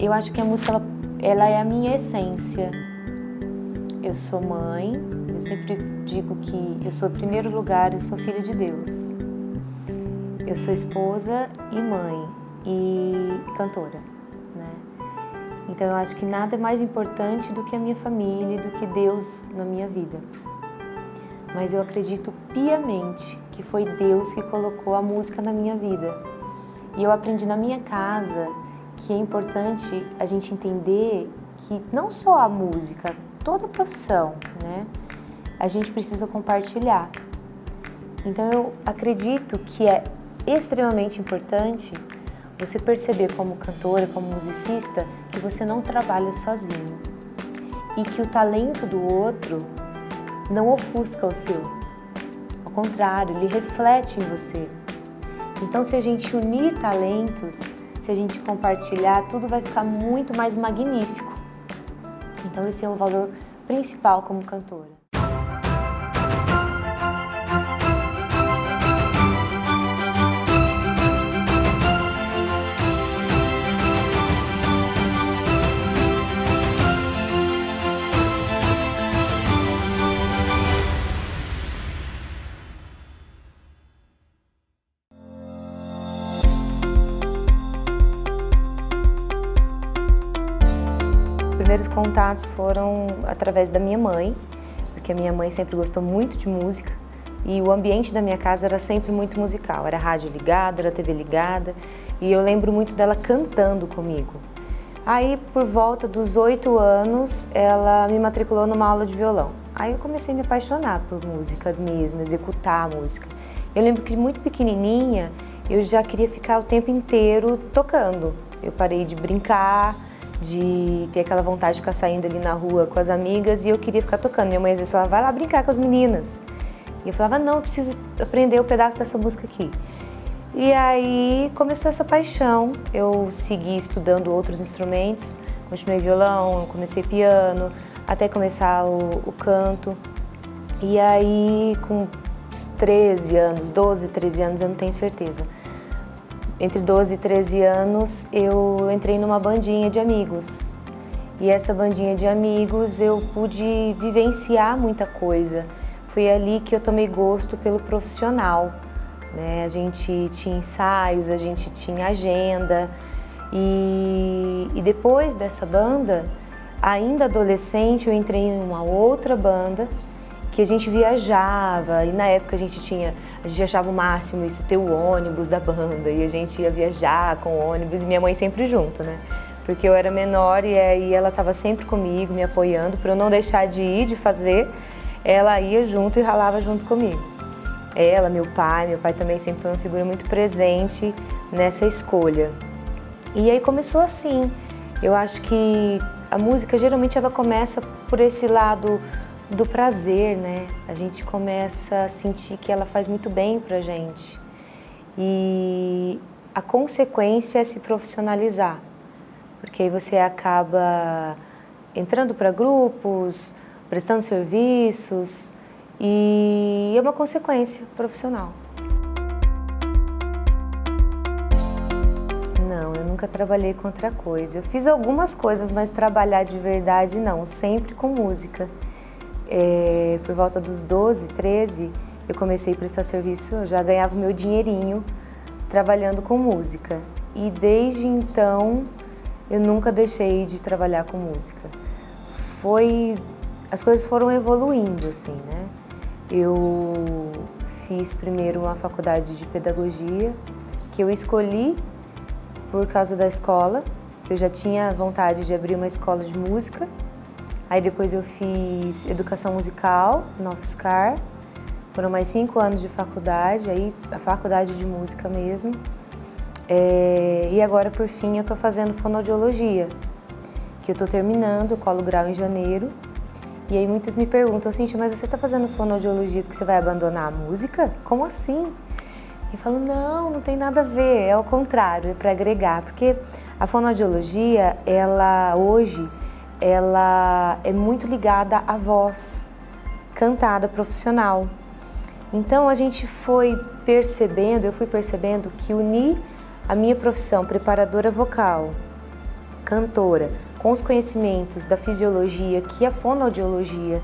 Eu acho que a música ela, ela é a minha essência. Eu sou mãe, eu sempre digo que eu sou primeiro lugar, eu sou filha de Deus. Eu sou esposa e mãe e cantora, né? Então eu acho que nada é mais importante do que a minha família, do que Deus na minha vida. Mas eu acredito piamente que foi Deus que colocou a música na minha vida. E eu aprendi na minha casa que é importante a gente entender que não só a música, toda profissão, né? A gente precisa compartilhar. Então eu acredito que é extremamente importante você perceber como cantora, como musicista, que você não trabalha sozinho e que o talento do outro não ofusca o seu. Ao contrário, ele reflete em você. Então, se a gente unir talentos, se a gente compartilhar, tudo vai ficar muito mais magnífico. Então, esse é o valor principal como cantora. Contatos foram através da minha mãe, porque a minha mãe sempre gostou muito de música e o ambiente da minha casa era sempre muito musical. Era rádio ligada, era TV ligada e eu lembro muito dela cantando comigo. Aí, por volta dos oito anos, ela me matriculou numa aula de violão. Aí eu comecei a me apaixonar por música mesmo, executar a música. Eu lembro que muito pequenininha eu já queria ficar o tempo inteiro tocando. Eu parei de brincar, de ter aquela vontade de ficar saindo ali na rua com as amigas e eu queria ficar tocando. Minha mãe às vezes falava, vai lá brincar com as meninas. E eu falava, não, eu preciso aprender o um pedaço dessa música aqui. E aí começou essa paixão. Eu segui estudando outros instrumentos, continuei violão, comecei piano, até começar o, o canto. E aí, com 13 anos, 12, 13 anos, eu não tenho certeza entre 12 e 13 anos, eu entrei numa bandinha de amigos. E essa bandinha de amigos eu pude vivenciar muita coisa. Foi ali que eu tomei gosto pelo profissional. Né? A gente tinha ensaios, a gente tinha agenda. E, e depois dessa banda, ainda adolescente, eu entrei em uma outra banda que a gente viajava e na época a gente tinha, a gente achava o máximo isso ter o ônibus da banda e a gente ia viajar com o ônibus e minha mãe sempre junto, né? Porque eu era menor e aí ela estava sempre comigo, me apoiando para eu não deixar de ir, de fazer. Ela ia junto e ralava junto comigo. Ela, meu pai, meu pai também sempre foi uma figura muito presente nessa escolha. E aí começou assim. Eu acho que a música geralmente ela começa por esse lado do prazer, né? A gente começa a sentir que ela faz muito bem pra gente. E a consequência é se profissionalizar, porque aí você acaba entrando para grupos, prestando serviços e é uma consequência profissional. Não, eu nunca trabalhei com outra coisa. Eu fiz algumas coisas, mas trabalhar de verdade não, sempre com música é, por volta dos 12, 13, eu comecei a prestar serviço, eu já ganhava meu dinheirinho trabalhando com música. E desde então eu nunca deixei de trabalhar com música. Foi as coisas foram evoluindo assim, né? Eu fiz primeiro uma faculdade de pedagogia que eu escolhi por causa da escola, que eu já tinha vontade de abrir uma escola de música Aí depois eu fiz educação musical na UFSCar. Foram mais cinco anos de faculdade, aí a faculdade de música mesmo. É, e agora, por fim, eu estou fazendo fonoaudiologia, que eu estou terminando, colo grau em janeiro. E aí muitos me perguntam, Cintia, mas você está fazendo fonoaudiologia porque você vai abandonar a música? Como assim? E falo, não, não tem nada a ver, é o contrário, é para agregar, porque a fonoaudiologia, ela hoje ela é muito ligada à voz cantada profissional. Então a gente foi percebendo, eu fui percebendo que unir a minha profissão preparadora vocal cantora com os conhecimentos da fisiologia que a fonoaudiologia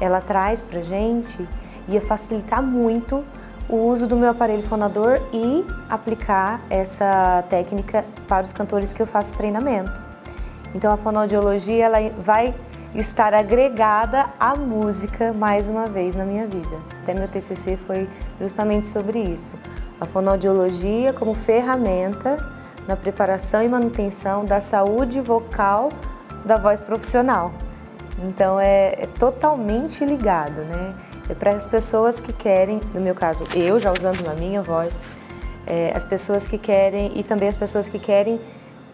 ela traz para gente, ia facilitar muito o uso do meu aparelho fonador e aplicar essa técnica para os cantores que eu faço treinamento. Então a fonoaudiologia ela vai estar agregada à música mais uma vez na minha vida. Até meu TCC foi justamente sobre isso. A fonoaudiologia como ferramenta na preparação e manutenção da saúde vocal da voz profissional. Então é, é totalmente ligado, né? É para as pessoas que querem, no meu caso, eu já usando a minha voz, é, as pessoas que querem e também as pessoas que querem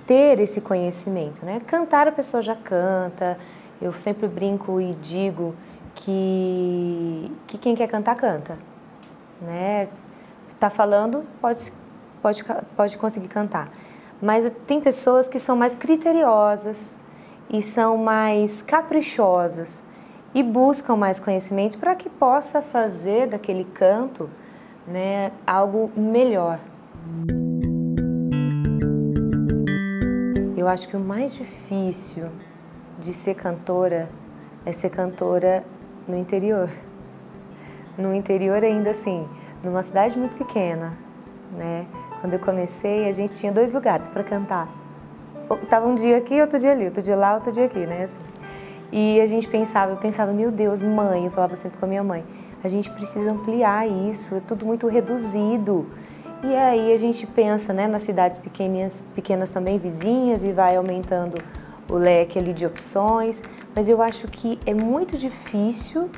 ter esse conhecimento, né? Cantar a pessoa já canta. Eu sempre brinco e digo que, que quem quer cantar canta, né? Tá falando pode pode pode conseguir cantar, mas tem pessoas que são mais criteriosas e são mais caprichosas e buscam mais conhecimento para que possa fazer daquele canto, né, algo melhor. Eu acho que o mais difícil de ser cantora é ser cantora no interior. No interior ainda assim, numa cidade muito pequena, né? Quando eu comecei, a gente tinha dois lugares para cantar. Tava um dia aqui, outro dia ali, outro dia lá, outro dia aqui, né? Assim. E a gente pensava, eu pensava, meu Deus, mãe, eu falava sempre com a minha mãe, a gente precisa ampliar isso, é tudo muito reduzido. E aí a gente pensa né, nas cidades pequenas, pequenas também, vizinhas, e vai aumentando o leque ali de opções, mas eu acho que é muito difícil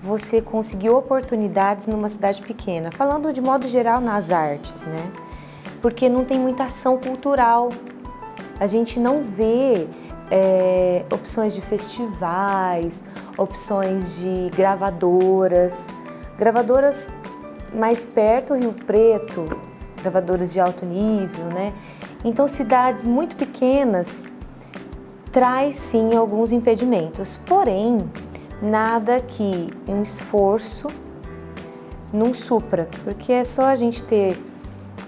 você conseguir oportunidades numa cidade pequena, falando de modo geral nas artes, né? Porque não tem muita ação cultural. A gente não vê é, opções de festivais, opções de gravadoras, gravadoras mais perto, Rio Preto, gravadoras de alto nível, né? Então, cidades muito pequenas traz sim alguns impedimentos, porém, nada que um esforço não supra, porque é só a gente ter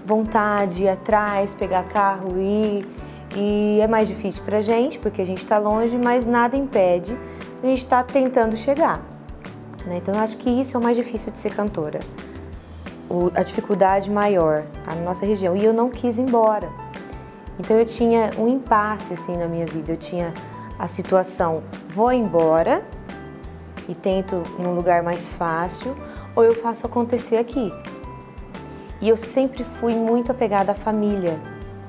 vontade, ir atrás, pegar carro e ir, e é mais difícil para a gente, porque a gente está longe, mas nada impede a gente estar tá tentando chegar. Né? Então, eu acho que isso é o mais difícil de ser cantora a dificuldade maior, a nossa região. E eu não quis ir embora. Então eu tinha um impasse assim na minha vida. Eu tinha a situação: vou embora e tento num lugar mais fácil, ou eu faço acontecer aqui. E eu sempre fui muito apegada à família.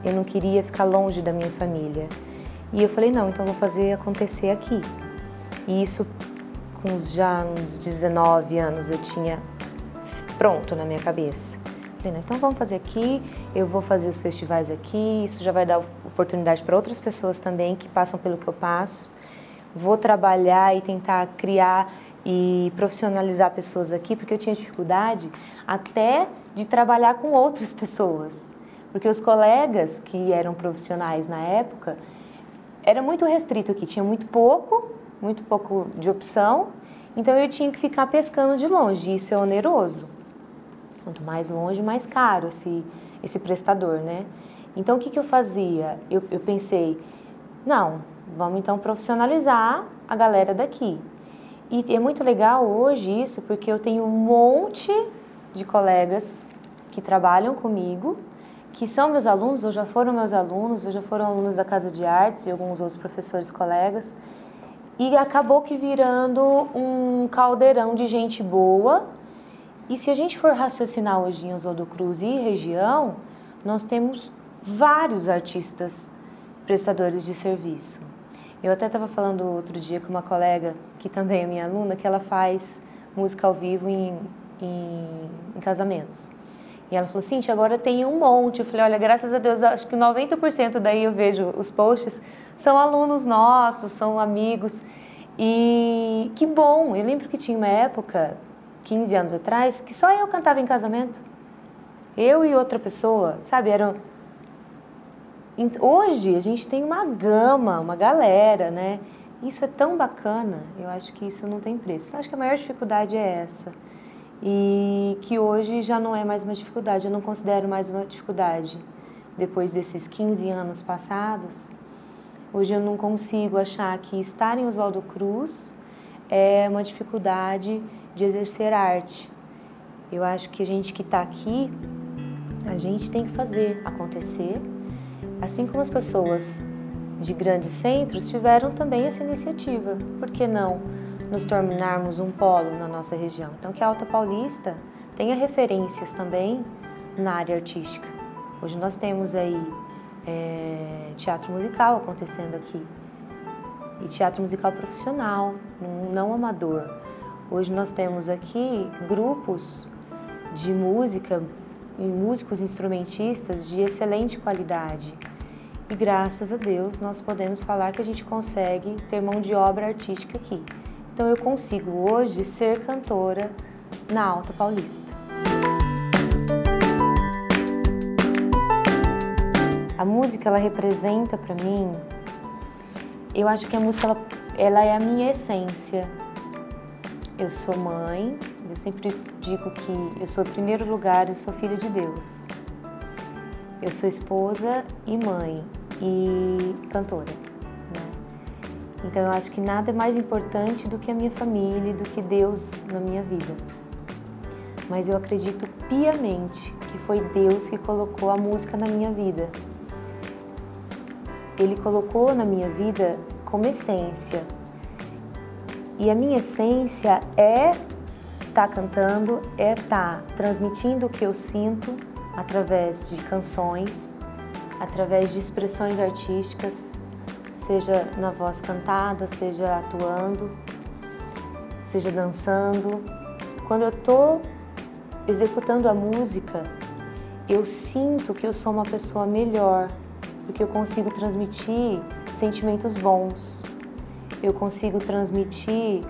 Eu não queria ficar longe da minha família. E eu falei: não, então vou fazer acontecer aqui. E isso, com já uns 19 anos, eu tinha pronto na minha cabeça. Então vamos fazer aqui, eu vou fazer os festivais aqui, isso já vai dar oportunidade para outras pessoas também que passam pelo que eu passo. Vou trabalhar e tentar criar e profissionalizar pessoas aqui, porque eu tinha dificuldade até de trabalhar com outras pessoas. Porque os colegas que eram profissionais na época, era muito restrito aqui, tinha muito pouco, muito pouco de opção, então eu tinha que ficar pescando de longe, isso é oneroso. Quanto mais longe, mais caro esse, esse prestador, né? Então, o que, que eu fazia? Eu, eu pensei, não, vamos então profissionalizar a galera daqui. E é muito legal hoje isso, porque eu tenho um monte de colegas que trabalham comigo, que são meus alunos, ou já foram meus alunos, ou já foram alunos da Casa de Artes e alguns outros professores colegas. E acabou que virando um caldeirão de gente boa e se a gente for raciocinar hoje em Oswaldo Cruz e região, nós temos vários artistas prestadores de serviço. Eu até estava falando outro dia com uma colega, que também é minha aluna, que ela faz música ao vivo em, em, em casamentos. E ela falou, Cintia, agora tem um monte. Eu falei, olha, graças a Deus, acho que 90% daí eu vejo os posts, são alunos nossos, são amigos. E que bom! Eu lembro que tinha uma época 15 anos atrás, que só eu cantava em casamento. Eu e outra pessoa, sabe? Eram... Hoje a gente tem uma gama, uma galera, né? Isso é tão bacana, eu acho que isso não tem preço. Então, acho que a maior dificuldade é essa. E que hoje já não é mais uma dificuldade, eu não considero mais uma dificuldade. Depois desses 15 anos passados, Hoje eu não consigo achar que estar em Oswaldo Cruz é uma dificuldade de exercer arte. Eu acho que a gente que está aqui, a gente tem que fazer acontecer, assim como as pessoas de grandes centros tiveram também essa iniciativa. Por que não nos tornarmos um polo na nossa região? Então, que a Alta Paulista tenha referências também na área artística. Hoje nós temos aí é, teatro musical acontecendo aqui e teatro musical profissional, não amador. Hoje nós temos aqui grupos de música e músicos instrumentistas de excelente qualidade. E graças a Deus nós podemos falar que a gente consegue ter mão de obra artística aqui. Então eu consigo hoje ser cantora na Alta Paulista. A música ela representa para mim, eu acho que a música ela, ela é a minha essência. Eu sou mãe, eu sempre digo que eu sou em primeiro lugar, eu sou filha de Deus. Eu sou esposa e mãe e cantora. Né? Então eu acho que nada é mais importante do que a minha família e do que Deus na minha vida. Mas eu acredito piamente que foi Deus que colocou a música na minha vida. Ele colocou na minha vida como essência. E a minha essência é estar tá cantando, é estar tá transmitindo o que eu sinto através de canções, através de expressões artísticas, seja na voz cantada, seja atuando, seja dançando. Quando eu estou executando a música, eu sinto que eu sou uma pessoa melhor, porque eu consigo transmitir sentimentos bons, eu consigo transmitir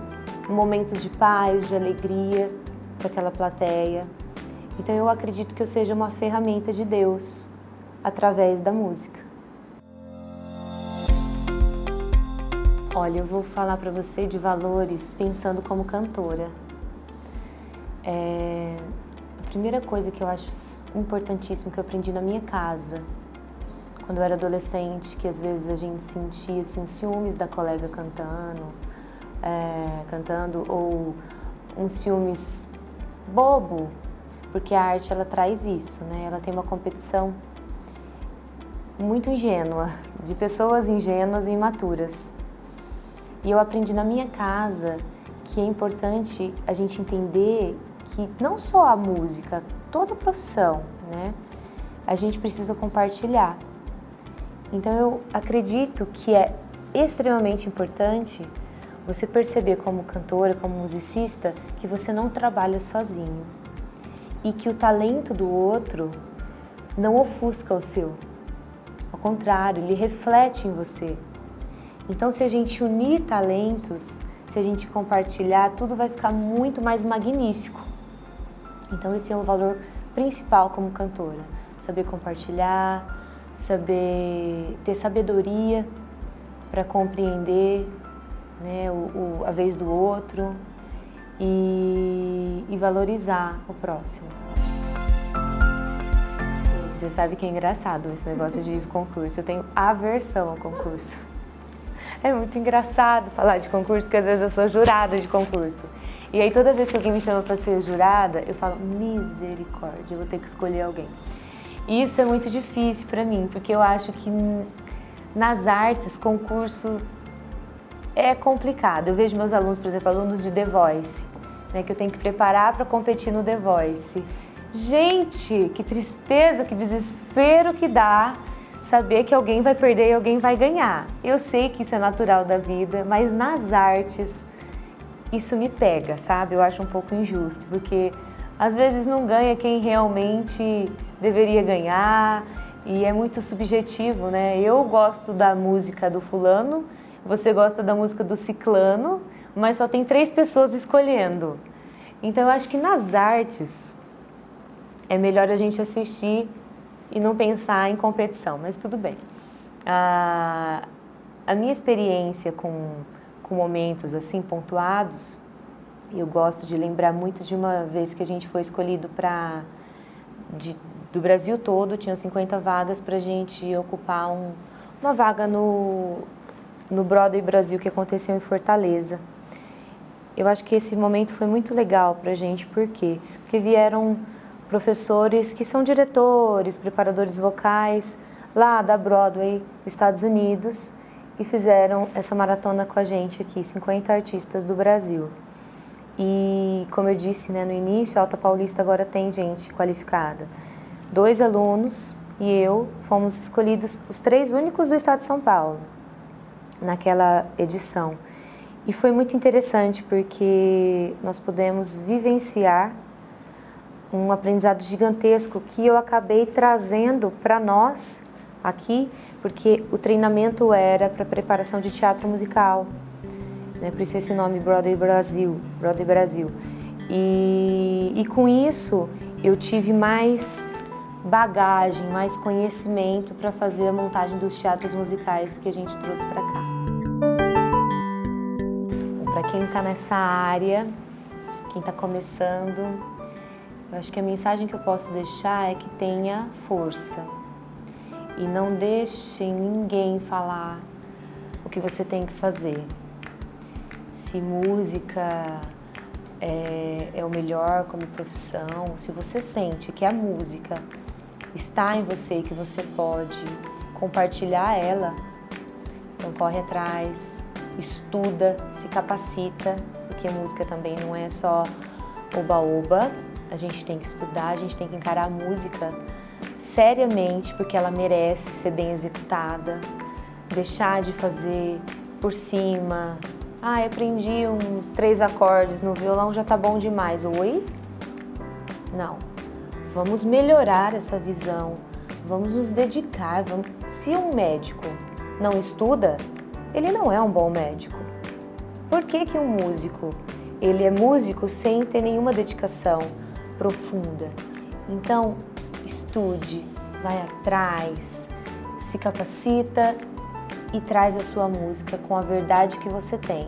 momentos de paz, de alegria para aquela plateia. Então eu acredito que eu seja uma ferramenta de Deus através da música. Olha, eu vou falar para você de valores pensando como cantora. É... A primeira coisa que eu acho importantíssimo que eu aprendi na minha casa, quando eu era adolescente, que às vezes a gente sentia assim, ciúmes da colega cantando, é, cantando ou um ciúmes bobo, porque a arte ela traz isso, né? Ela tem uma competição muito ingênua, de pessoas ingênuas e imaturas. E eu aprendi na minha casa que é importante a gente entender que não só a música, toda profissão, né? A gente precisa compartilhar. Então eu acredito que é extremamente importante você perceber como cantora, como musicista, que você não trabalha sozinho e que o talento do outro não ofusca o seu. Ao contrário, ele reflete em você. Então, se a gente unir talentos, se a gente compartilhar, tudo vai ficar muito mais magnífico. Então, esse é o valor principal como cantora: saber compartilhar, saber ter sabedoria para compreender né, o, o, a vez do outro e, e valorizar o próximo. Você sabe que é engraçado esse negócio de concurso. Eu tenho aversão ao concurso. É muito engraçado falar de concurso, porque às vezes eu sou jurada de concurso. E aí toda vez que alguém me chama para ser jurada, eu falo, misericórdia, eu vou ter que escolher alguém. E isso é muito difícil para mim, porque eu acho que nas artes, concurso é complicado. Eu vejo meus alunos, por exemplo, alunos de The Voice, né, que eu tenho que preparar para competir no The Voice. Gente, que tristeza, que desespero que dá saber que alguém vai perder e alguém vai ganhar. Eu sei que isso é natural da vida, mas nas artes isso me pega, sabe? Eu acho um pouco injusto, porque às vezes não ganha quem realmente deveria ganhar e é muito subjetivo, né? Eu gosto da música do fulano, você gosta da música do ciclano, mas só tem três pessoas escolhendo. Então eu acho que nas artes é melhor a gente assistir e não pensar em competição, mas tudo bem. A, a minha experiência com, com momentos assim pontuados, eu gosto de lembrar muito de uma vez que a gente foi escolhido para do Brasil todo, tinha 50 vagas para a gente ocupar um, uma vaga no, no Broadway Brasil que aconteceu em Fortaleza. Eu acho que esse momento foi muito legal para a gente, por quê? Porque vieram professores que são diretores, preparadores vocais lá da Broadway, Estados Unidos, e fizeram essa maratona com a gente aqui, 50 artistas do Brasil. E como eu disse né, no início, a Alta Paulista agora tem gente qualificada. Dois alunos e eu fomos escolhidos os três únicos do estado de São Paulo naquela edição. E foi muito interessante porque nós pudemos vivenciar um aprendizado gigantesco que eu acabei trazendo para nós aqui, porque o treinamento era para preparação de teatro musical, né? por isso esse nome Broadway Brasil, Broadway Brasil. E, e com isso eu tive mais bagagem, mais conhecimento para fazer a montagem dos teatros musicais que a gente trouxe para cá. Para quem está nessa área, quem está começando, eu acho que a mensagem que eu posso deixar é que tenha força e não deixem ninguém falar o que você tem que fazer. Se música é, é o melhor como profissão, se você sente que a música está em você, que você pode compartilhar ela, então corre atrás, estuda, se capacita, porque música também não é só oba-oba, a gente tem que estudar, a gente tem que encarar a música seriamente, porque ela merece ser bem executada, deixar de fazer por cima. Ah, aprendi uns três acordes no violão, já tá bom demais. Oi? Não. Vamos melhorar essa visão, vamos nos dedicar. Vamos... Se um médico não estuda, ele não é um bom médico. Por que, que um músico, ele é músico sem ter nenhuma dedicação? profunda. Então, estude, vai atrás, se capacita e traz a sua música com a verdade que você tem.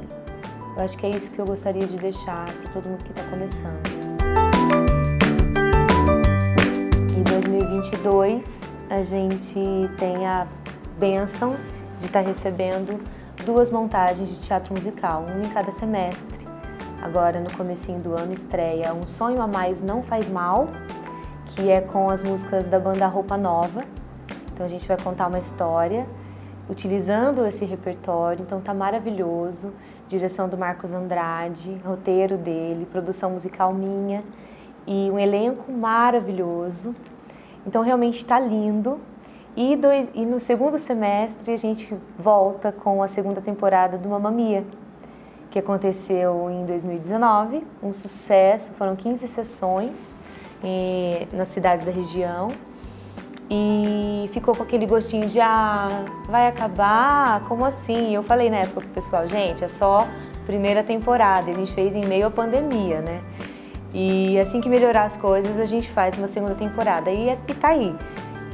Eu acho que é isso que eu gostaria de deixar para todo mundo que está começando. 2022, a gente tem a benção de estar tá recebendo duas montagens de teatro musical, uma em cada semestre. Agora no comecinho do ano estreia Um Sonho a Mais Não Faz Mal, que é com as músicas da banda Roupa Nova. Então a gente vai contar uma história utilizando esse repertório, então tá maravilhoso. Direção do Marcos Andrade, roteiro dele, produção musical minha e um elenco maravilhoso. Então realmente está lindo. E, dois, e no segundo semestre a gente volta com a segunda temporada do Mamma Mia que aconteceu em 2019, um sucesso, foram 15 sessões nas cidades da região e ficou com aquele gostinho de ah, vai acabar? Como assim? Eu falei na época pro pessoal, gente, é só primeira temporada, a gente fez em meio à pandemia, né? E assim que melhorar as coisas, a gente faz uma segunda temporada. E, e tá aí.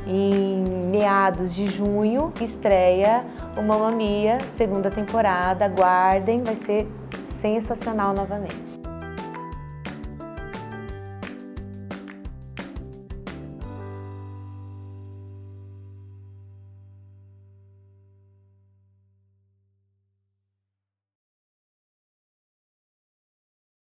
Em meados de junho, estreia o Mamma Mia, segunda temporada. Aguardem, vai ser sensacional novamente.